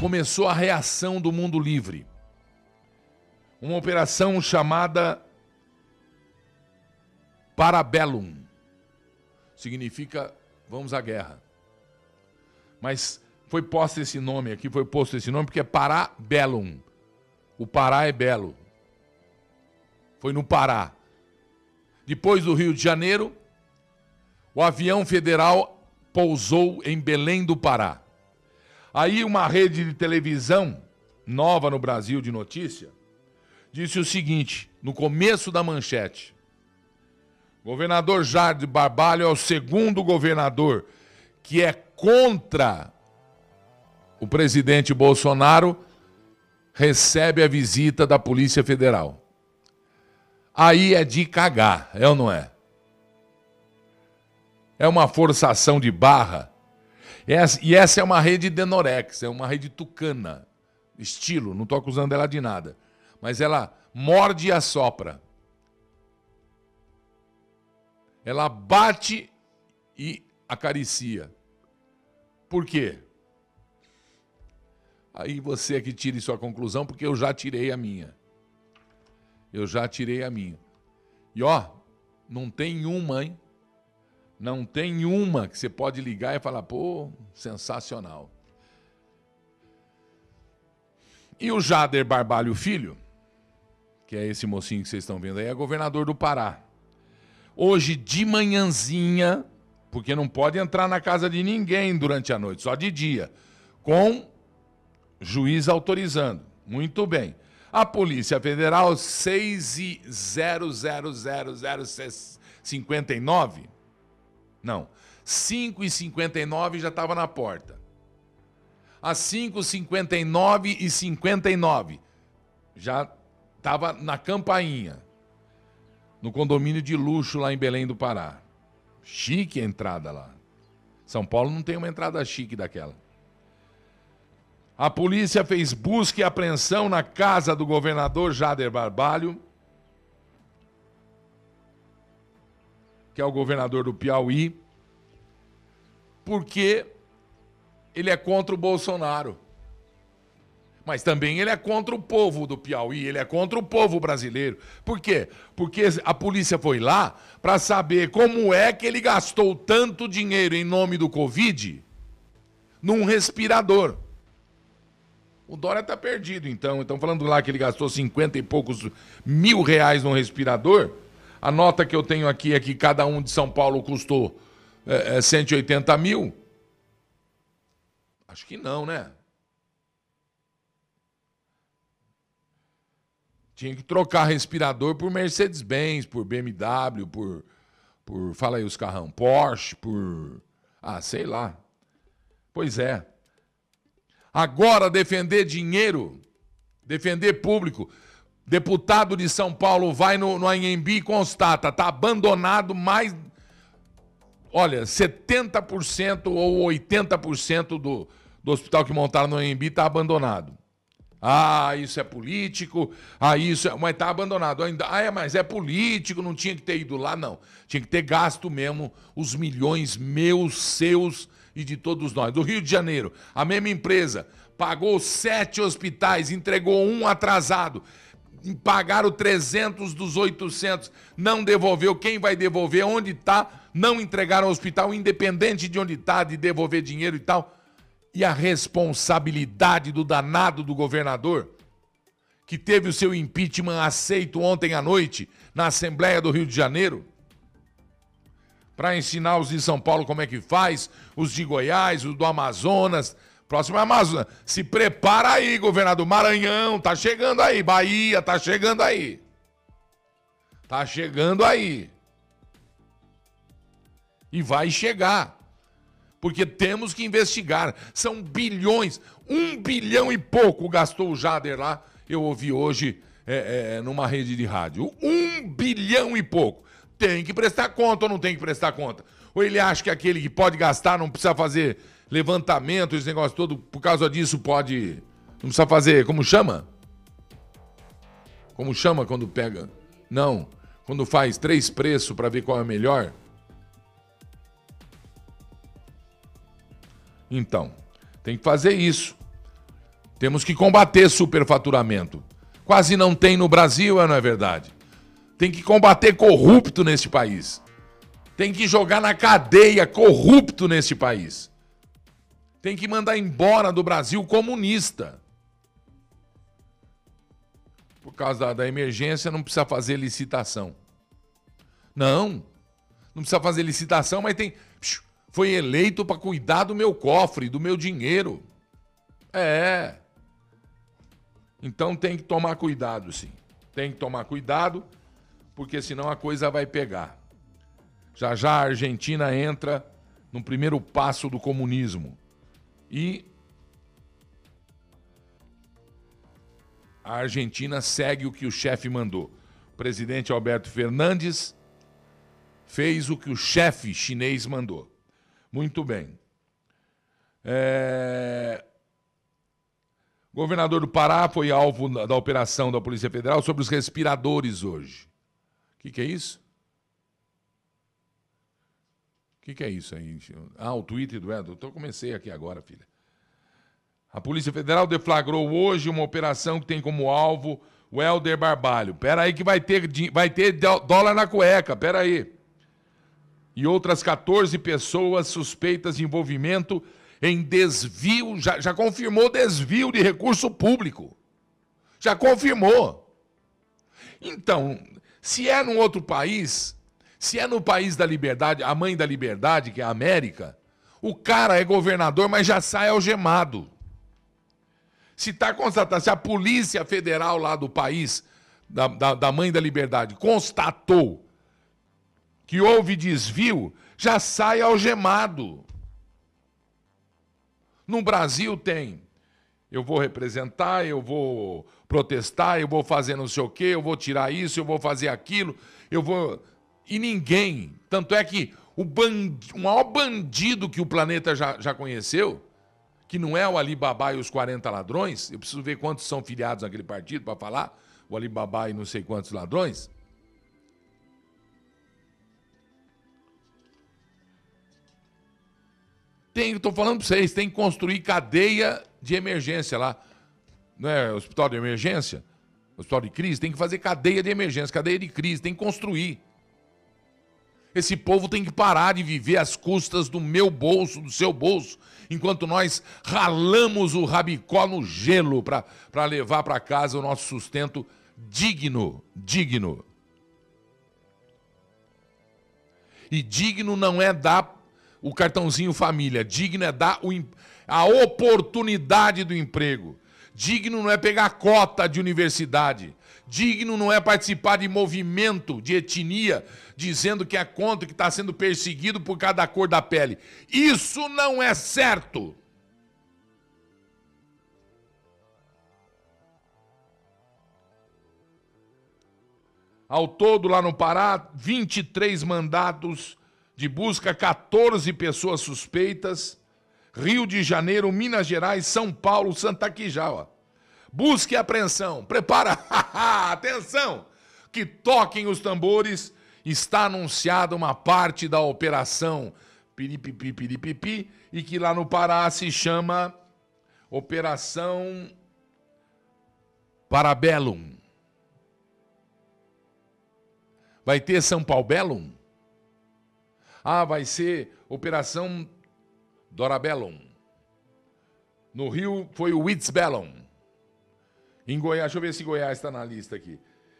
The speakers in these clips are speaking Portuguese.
começou a reação do mundo livre. Uma operação chamada Parabellum. Significa vamos à guerra. Mas foi posto esse nome aqui, foi posto esse nome porque é Parabellum. O Pará é belo. Foi no Pará. Depois do Rio de Janeiro, o avião federal pousou em Belém do Pará. Aí uma rede de televisão nova no Brasil de notícia disse o seguinte, no começo da manchete: Governador Jardim Barbalho é o segundo governador que é contra o presidente Bolsonaro recebe a visita da Polícia Federal. Aí é de cagar, é ou não é? É uma forçação de barra. E essa é uma rede Denorex, é uma rede tucana. Estilo, não estou acusando ela de nada. Mas ela morde e assopra. Ela bate e acaricia. Por quê? Aí você é que tire sua conclusão, porque eu já tirei a minha. Eu já tirei a minha. E ó, não tem uma, hein? Não tem uma que você pode ligar e falar, pô, sensacional. E o Jader Barbalho Filho, que é esse mocinho que vocês estão vendo aí, é governador do Pará. Hoje de manhãzinha, porque não pode entrar na casa de ninguém durante a noite, só de dia, com juiz autorizando. Muito bem. A Polícia Federal 6 e 000059 não. 5 e 59 já estava na porta. Às 5 59 e 59 já estava na campainha. No condomínio de luxo lá em Belém do Pará. Chique a entrada lá. São Paulo não tem uma entrada chique daquela. A polícia fez busca e apreensão na casa do governador Jader Barbalho que é o governador do Piauí, porque ele é contra o Bolsonaro. Mas também ele é contra o povo do Piauí, ele é contra o povo brasileiro. Por quê? Porque a polícia foi lá para saber como é que ele gastou tanto dinheiro em nome do Covid num respirador. O Dória tá perdido, então. Estão falando lá que ele gastou 50 e poucos mil reais num respirador. A nota que eu tenho aqui é que cada um de São Paulo custou é, é 180 mil. Acho que não, né? Tinha que trocar respirador por Mercedes-Benz, por BMW, por, por. Fala aí os carrão. Porsche, por. Ah, sei lá. Pois é. Agora defender dinheiro, defender público. Deputado de São Paulo vai no, no Anhembi e constata, está abandonado mais. Olha, 70% ou 80% do, do hospital que montaram no Anhembi está abandonado. Ah, isso é político. Ah, isso é. Mas está abandonado ainda. Ah, é, mas é político, não tinha que ter ido lá, não. Tinha que ter gasto mesmo os milhões meus, seus e de todos nós. Do Rio de Janeiro, a mesma empresa pagou sete hospitais, entregou um atrasado pagaram 300 dos 800, não devolveu. Quem vai devolver? Onde está? Não entregaram ao hospital, independente de onde está, de devolver dinheiro e tal. E a responsabilidade do danado do governador, que teve o seu impeachment aceito ontem à noite na Assembleia do Rio de Janeiro, para ensinar os de São Paulo como é que faz, os de Goiás, os do Amazonas, Próximo é Amazônia. Se prepara aí, governador. Maranhão, tá chegando aí. Bahia, tá chegando aí. Tá chegando aí. E vai chegar. Porque temos que investigar. São bilhões. Um bilhão e pouco gastou o Jader lá. Eu ouvi hoje é, é, numa rede de rádio. Um bilhão e pouco. Tem que prestar conta ou não tem que prestar conta? Ou ele acha que aquele que pode gastar não precisa fazer levantamento, esse negócio todo, por causa disso pode. Não precisa fazer. Como chama? Como chama quando pega? Não. Quando faz três preços para ver qual é melhor? Então, tem que fazer isso. Temos que combater superfaturamento. Quase não tem no Brasil, não é verdade? Tem que combater corrupto nesse país. Tem que jogar na cadeia corrupto nesse país. Tem que mandar embora do Brasil comunista. Por causa da, da emergência, não precisa fazer licitação. Não. Não precisa fazer licitação, mas tem. Foi eleito para cuidar do meu cofre, do meu dinheiro. É. Então tem que tomar cuidado, sim. Tem que tomar cuidado, porque senão a coisa vai pegar. Já já a Argentina entra no primeiro passo do comunismo. E a Argentina segue o que o chefe mandou. O presidente Alberto Fernandes fez o que o chefe chinês mandou. Muito bem. É... Governador do Pará foi alvo da operação da Polícia Federal sobre os respiradores hoje. O que, que, é isso? O que, que, é isso aí? Ah, o tweet do Edson. Então comecei aqui agora, filha. A Polícia Federal deflagrou hoje uma operação que tem como alvo o Helder Barbalho. Pera aí que vai ter, vai ter dólar na cueca, pera aí. E outras 14 pessoas suspeitas de envolvimento em desvio, já, já confirmou desvio de recurso público. Já confirmou. Então, se é num outro país, se é no país da liberdade, a mãe da liberdade, que é a América, o cara é governador, mas já sai algemado. Se está constatado, se a Polícia Federal lá do país, da, da, da mãe da liberdade, constatou que houve desvio, já sai algemado. No Brasil tem. Eu vou representar, eu vou protestar, eu vou fazer não sei o quê, eu vou tirar isso, eu vou fazer aquilo, eu vou. E ninguém. Tanto é que o, band... o maior bandido que o planeta já, já conheceu, que não é o Alibaba e os 40 ladrões, eu preciso ver quantos são filiados naquele partido para falar, o Alibaba e não sei quantos ladrões. Tem, estou falando para vocês, tem que construir cadeia de emergência lá. Não é hospital de emergência? Hospital de crise, tem que fazer cadeia de emergência, cadeia de crise, tem que construir. Esse povo tem que parar de viver às custas do meu bolso, do seu bolso, enquanto nós ralamos o rabicó no gelo para levar para casa o nosso sustento digno, digno. E digno não é dar o cartãozinho família. Digno é dar o, a oportunidade do emprego. Digno não é pegar cota de universidade. Digno não é participar de movimento de etnia dizendo que é contra, que está sendo perseguido por cada cor da pele. Isso não é certo. Ao todo, lá no Pará, 23 mandatos de busca 14 pessoas suspeitas. Rio de Janeiro, Minas Gerais, São Paulo, Santa Quijawa. Busca e apreensão. Prepara. Atenção! Que toquem os tambores. Está anunciada uma parte da operação Piripipi, Piripipi, e que lá no Pará se chama Operação Parabellum. Vai ter São Paulo Bellum? Ah, vai ser Operação Dorabellum. No Rio foi o Witzbellum. Em Goiás, deixa eu ver se Goiás está na lista aqui.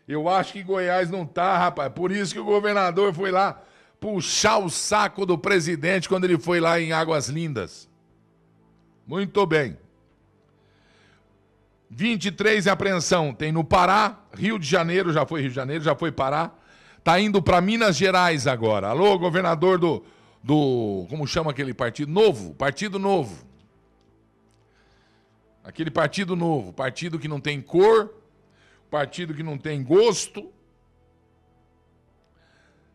Eu acho que Goiás não tá, rapaz. Por isso que o governador foi lá puxar o saco do presidente quando ele foi lá em Águas Lindas. Muito bem. 23 em apreensão. Tem no Pará, Rio de Janeiro, já foi Rio de Janeiro, já foi Pará. Está indo para Minas Gerais agora. Alô, governador do, do. Como chama aquele partido? Novo. Partido Novo. Aquele partido novo. Partido que não tem cor. Partido que não tem gosto.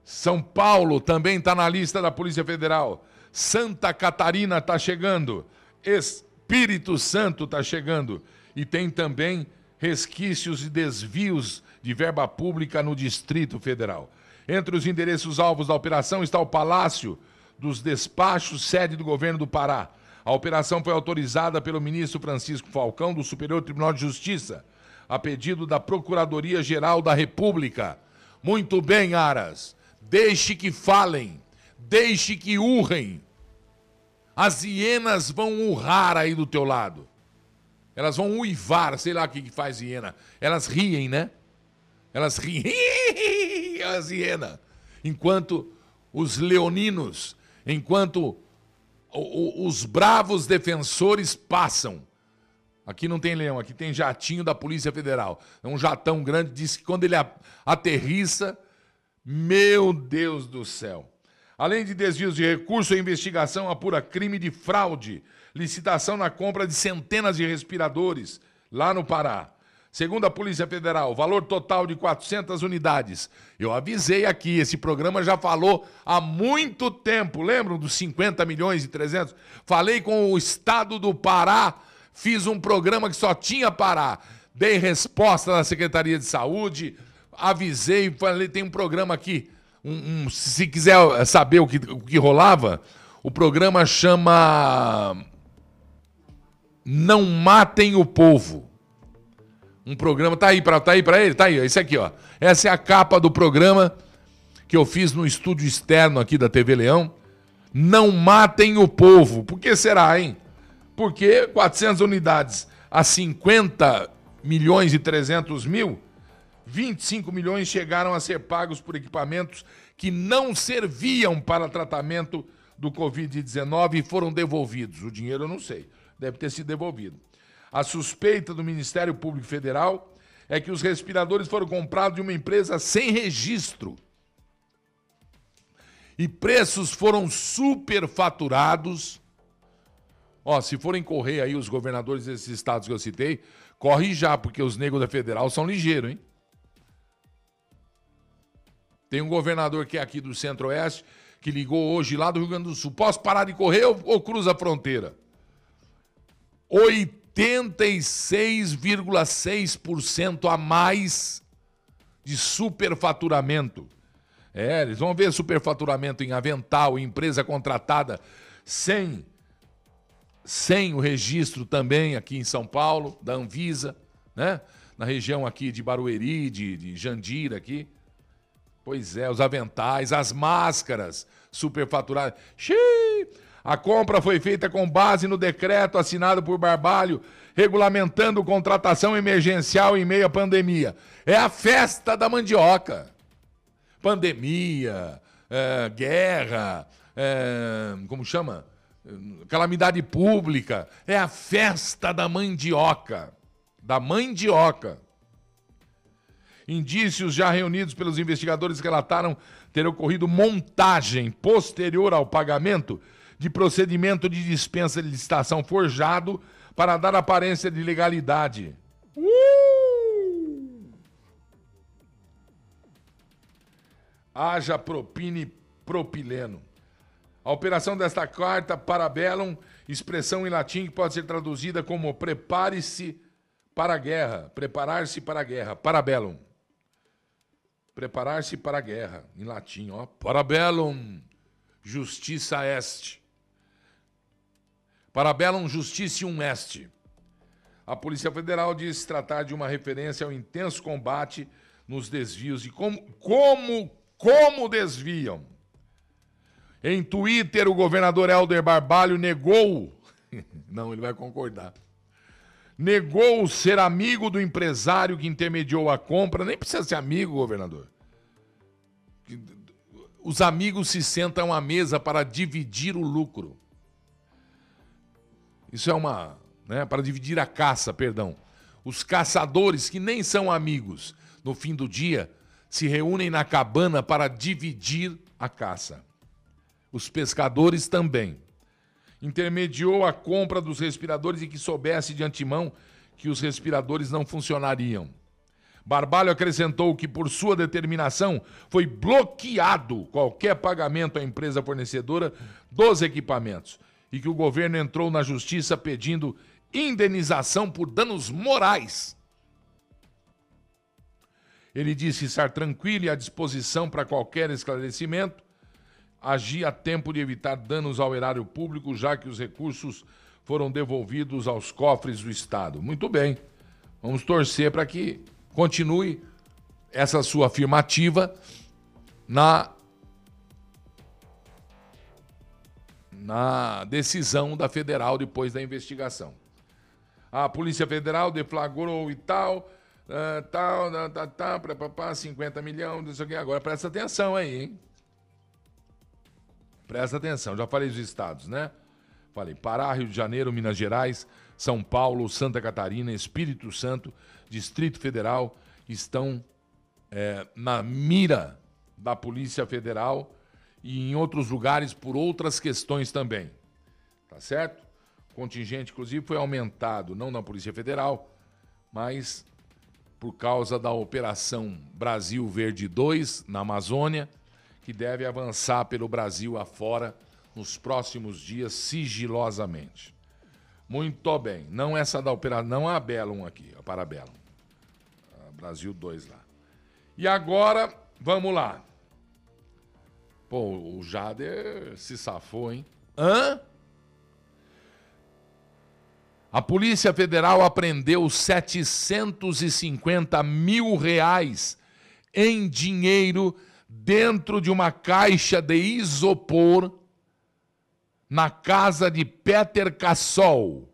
São Paulo também está na lista da Polícia Federal. Santa Catarina está chegando. Espírito Santo está chegando. E tem também resquícios e desvios de verba pública no Distrito Federal. Entre os endereços alvos da operação está o Palácio dos Despachos, sede do governo do Pará, A operação foi autorizada pelo ministro Francisco Falcão, do Superior Tribunal de Justiça, a pedido da Procuradoria-Geral da República. Muito bem, Aras. Deixe que falem. Deixe que urrem. As hienas vão urrar aí do teu lado. Elas vão uivar, sei lá o que faz hiena. Elas riem, né? Elas riem. As hienas. Enquanto os leoninos, enquanto os bravos defensores passam. Aqui não tem leão, aqui tem jatinho da Polícia Federal. É um jatão grande, diz que quando ele aterrissa, meu Deus do céu. Além de desvios de recurso, a investigação apura crime de fraude, licitação na compra de centenas de respiradores lá no Pará. Segundo a Polícia Federal, valor total de 400 unidades. Eu avisei aqui, esse programa já falou há muito tempo, lembram dos 50 milhões e 300? Falei com o estado do Pará, fiz um programa que só tinha Pará. Dei resposta na Secretaria de Saúde, avisei, falei, tem um programa aqui. Um, um, se quiser saber o que, o que rolava, o programa chama Não Matem o Povo. Um programa, tá aí para tá aí para ele, tá aí, esse aqui, ó. Essa é a capa do programa que eu fiz no estúdio externo aqui da TV Leão. Não matem o povo. Por que será, hein? Porque 400 unidades a 50 milhões e 300 mil, 25 milhões chegaram a ser pagos por equipamentos que não serviam para tratamento do Covid-19 e foram devolvidos. O dinheiro eu não sei, deve ter sido devolvido. A suspeita do Ministério Público Federal é que os respiradores foram comprados de uma empresa sem registro. E preços foram superfaturados. Ó, se forem correr aí os governadores desses estados que eu citei, corre já, porque os negros da federal são ligeiros, hein? Tem um governador que é aqui do Centro-Oeste que ligou hoje lá do Rio Grande do Sul. Posso parar de correr ou, ou cruza a fronteira? 86,6% a mais de superfaturamento. É, eles vão ver superfaturamento em avental, em empresa contratada sem sem o registro também aqui em São Paulo, da Anvisa, né? Na região aqui de Barueri, de, de Jandira aqui. Pois é, os aventais, as máscaras superfaturadas. Xiii! A compra foi feita com base no decreto assinado por Barbalho, regulamentando contratação emergencial em meio à pandemia. É a festa da mandioca. Pandemia, é, guerra, é, como chama? Calamidade pública. É a festa da mandioca. Da mandioca. Indícios já reunidos pelos investigadores relataram ter ocorrido montagem posterior ao pagamento de procedimento de dispensa de licitação forjado para dar aparência de legalidade. Uh! Haja propine propileno. A operação desta carta, parabellum, expressão em latim que pode ser traduzida como prepare-se para a guerra, preparar-se para a guerra, parabellum. Preparar-se para a guerra, em latim, ó. Parabellum, justiça est. Parabellum justicium est. A Polícia Federal diz tratar de uma referência ao intenso combate nos desvios e como, como, como desviam. Em Twitter, o governador Helder Barbalho negou, não, ele vai concordar, negou ser amigo do empresário que intermediou a compra. Nem precisa ser amigo, governador. Os amigos se sentam à mesa para dividir o lucro. Isso é uma. Né, para dividir a caça, perdão. Os caçadores, que nem são amigos, no fim do dia, se reúnem na cabana para dividir a caça. Os pescadores também intermediou a compra dos respiradores e que soubesse de antemão que os respiradores não funcionariam. Barbalho acrescentou que, por sua determinação, foi bloqueado qualquer pagamento à empresa fornecedora dos equipamentos e que o governo entrou na justiça pedindo indenização por danos morais. Ele disse estar tranquilo e à disposição para qualquer esclarecimento agir a tempo de evitar danos ao erário público, já que os recursos foram devolvidos aos cofres do Estado. Muito bem. Vamos torcer para que continue essa sua afirmativa na na decisão da federal depois da investigação. A Polícia Federal deflagrou e tal, uh, tal, tal, tal, tal, pra, pra, pra, 50 milhões, não sei o que. Agora presta atenção aí, hein? Presta atenção, já falei dos estados, né? Falei Pará, Rio de Janeiro, Minas Gerais, São Paulo, Santa Catarina, Espírito Santo, Distrito Federal estão é, na mira da Polícia Federal e em outros lugares por outras questões também. Tá certo? O contingente, inclusive, foi aumentado, não na Polícia Federal, mas por causa da Operação Brasil Verde 2 na Amazônia, que deve avançar pelo Brasil afora nos próximos dias sigilosamente. Muito bem. Não essa da operação, não a Bellum aqui, a Parabellum. A Brasil 2 lá. E agora, vamos lá. Pô, o Jader se safou, hein? Hã? A Polícia Federal apreendeu 750 mil reais em dinheiro dentro de uma caixa de isopor na casa de Peter Cassol,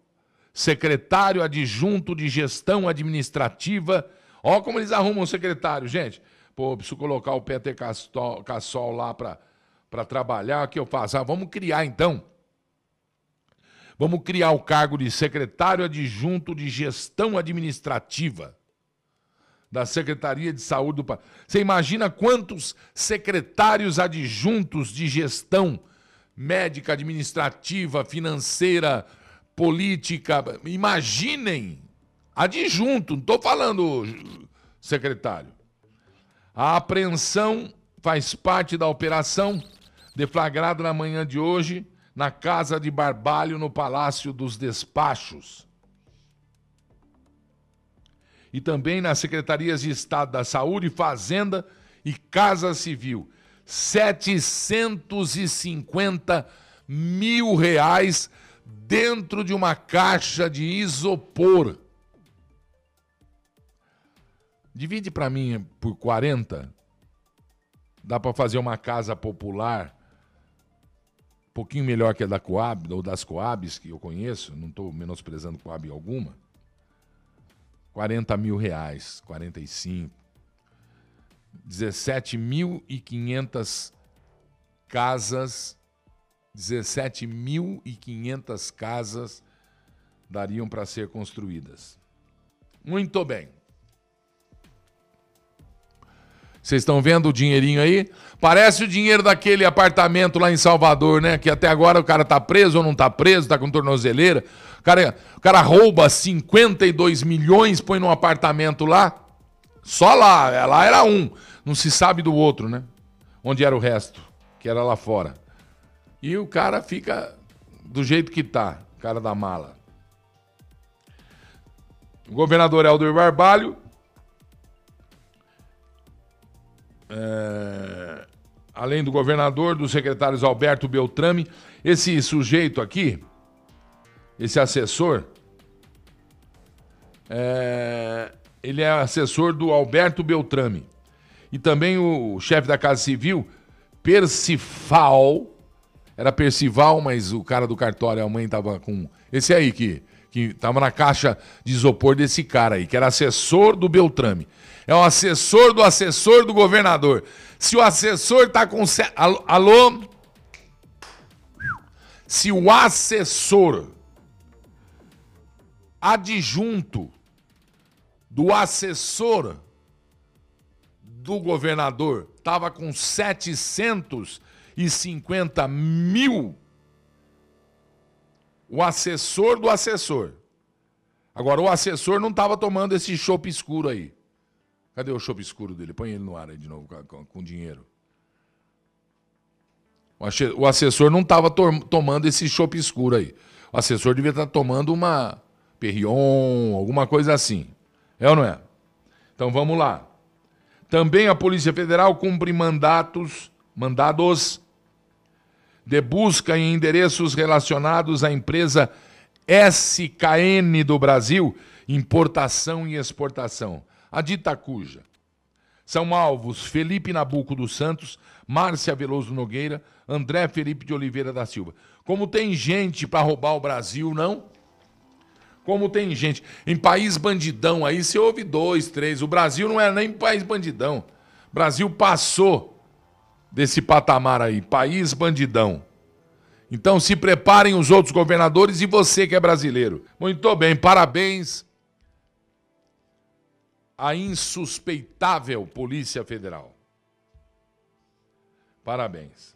secretário adjunto de gestão administrativa. Ó como eles arrumam o secretário, gente. Pô, preciso colocar o Peter Cassol lá para para trabalhar, o que eu faço? Ah, vamos criar então. Vamos criar o cargo de secretário adjunto de gestão administrativa da Secretaria de Saúde do país. Você imagina quantos secretários adjuntos de gestão médica, administrativa, financeira, política. Imaginem, adjunto, não estou falando secretário. A apreensão faz parte da operação deflagrado na manhã de hoje na casa de Barbalho, no Palácio dos Despachos. E também nas secretarias de Estado da Saúde, Fazenda e Casa Civil. 750 mil reais dentro de uma caixa de isopor. Divide para mim por 40. Dá para fazer uma casa popular pouquinho melhor que a da Coab, ou das Coabs que eu conheço, não estou menosprezando Coab alguma. 40 mil reais, 45. 17.500 casas, 17.500 casas dariam para ser construídas. Muito bem. Vocês estão vendo o dinheirinho aí? Parece o dinheiro daquele apartamento lá em Salvador, né? Que até agora o cara tá preso ou não tá preso, tá com tornozeleira. O cara, o cara rouba 52 milhões, põe num apartamento lá. Só lá, lá era um. Não se sabe do outro, né? Onde era o resto, que era lá fora. E o cara fica do jeito que tá, cara da mala. O governador Helder Barbalho é, além do governador, dos secretários Alberto Beltrame, esse sujeito aqui, esse assessor, é, ele é assessor do Alberto Beltrame. E também o chefe da Casa Civil, Percifal, era Percival, mas o cara do cartório, a mãe tava com. Esse aí que, que tava na caixa de isopor desse cara aí, que era assessor do Beltrame é o assessor do assessor do governador. Se o assessor está com. Alô? Se o assessor adjunto do assessor do governador estava com 750 mil, o assessor do assessor. Agora, o assessor não estava tomando esse chopp escuro aí. Cadê o chope escuro dele? Põe ele no ar aí de novo com, com dinheiro. O assessor não estava tomando esse chope escuro aí. O assessor devia estar tá tomando uma Perrion, alguma coisa assim. É ou não é? Então vamos lá. Também a Polícia Federal cumpre mandatos, mandados de busca em endereços relacionados à empresa SKN do Brasil, importação e exportação. A dita cuja. São alvos Felipe Nabuco dos Santos, Márcia Veloso Nogueira, André Felipe de Oliveira da Silva. Como tem gente para roubar o Brasil, não? Como tem gente. Em país bandidão aí, você ouve dois, três. O Brasil não é nem país bandidão. O Brasil passou desse patamar aí, país bandidão. Então se preparem os outros governadores e você que é brasileiro. Muito bem, parabéns à insuspeitável Polícia Federal. Parabéns.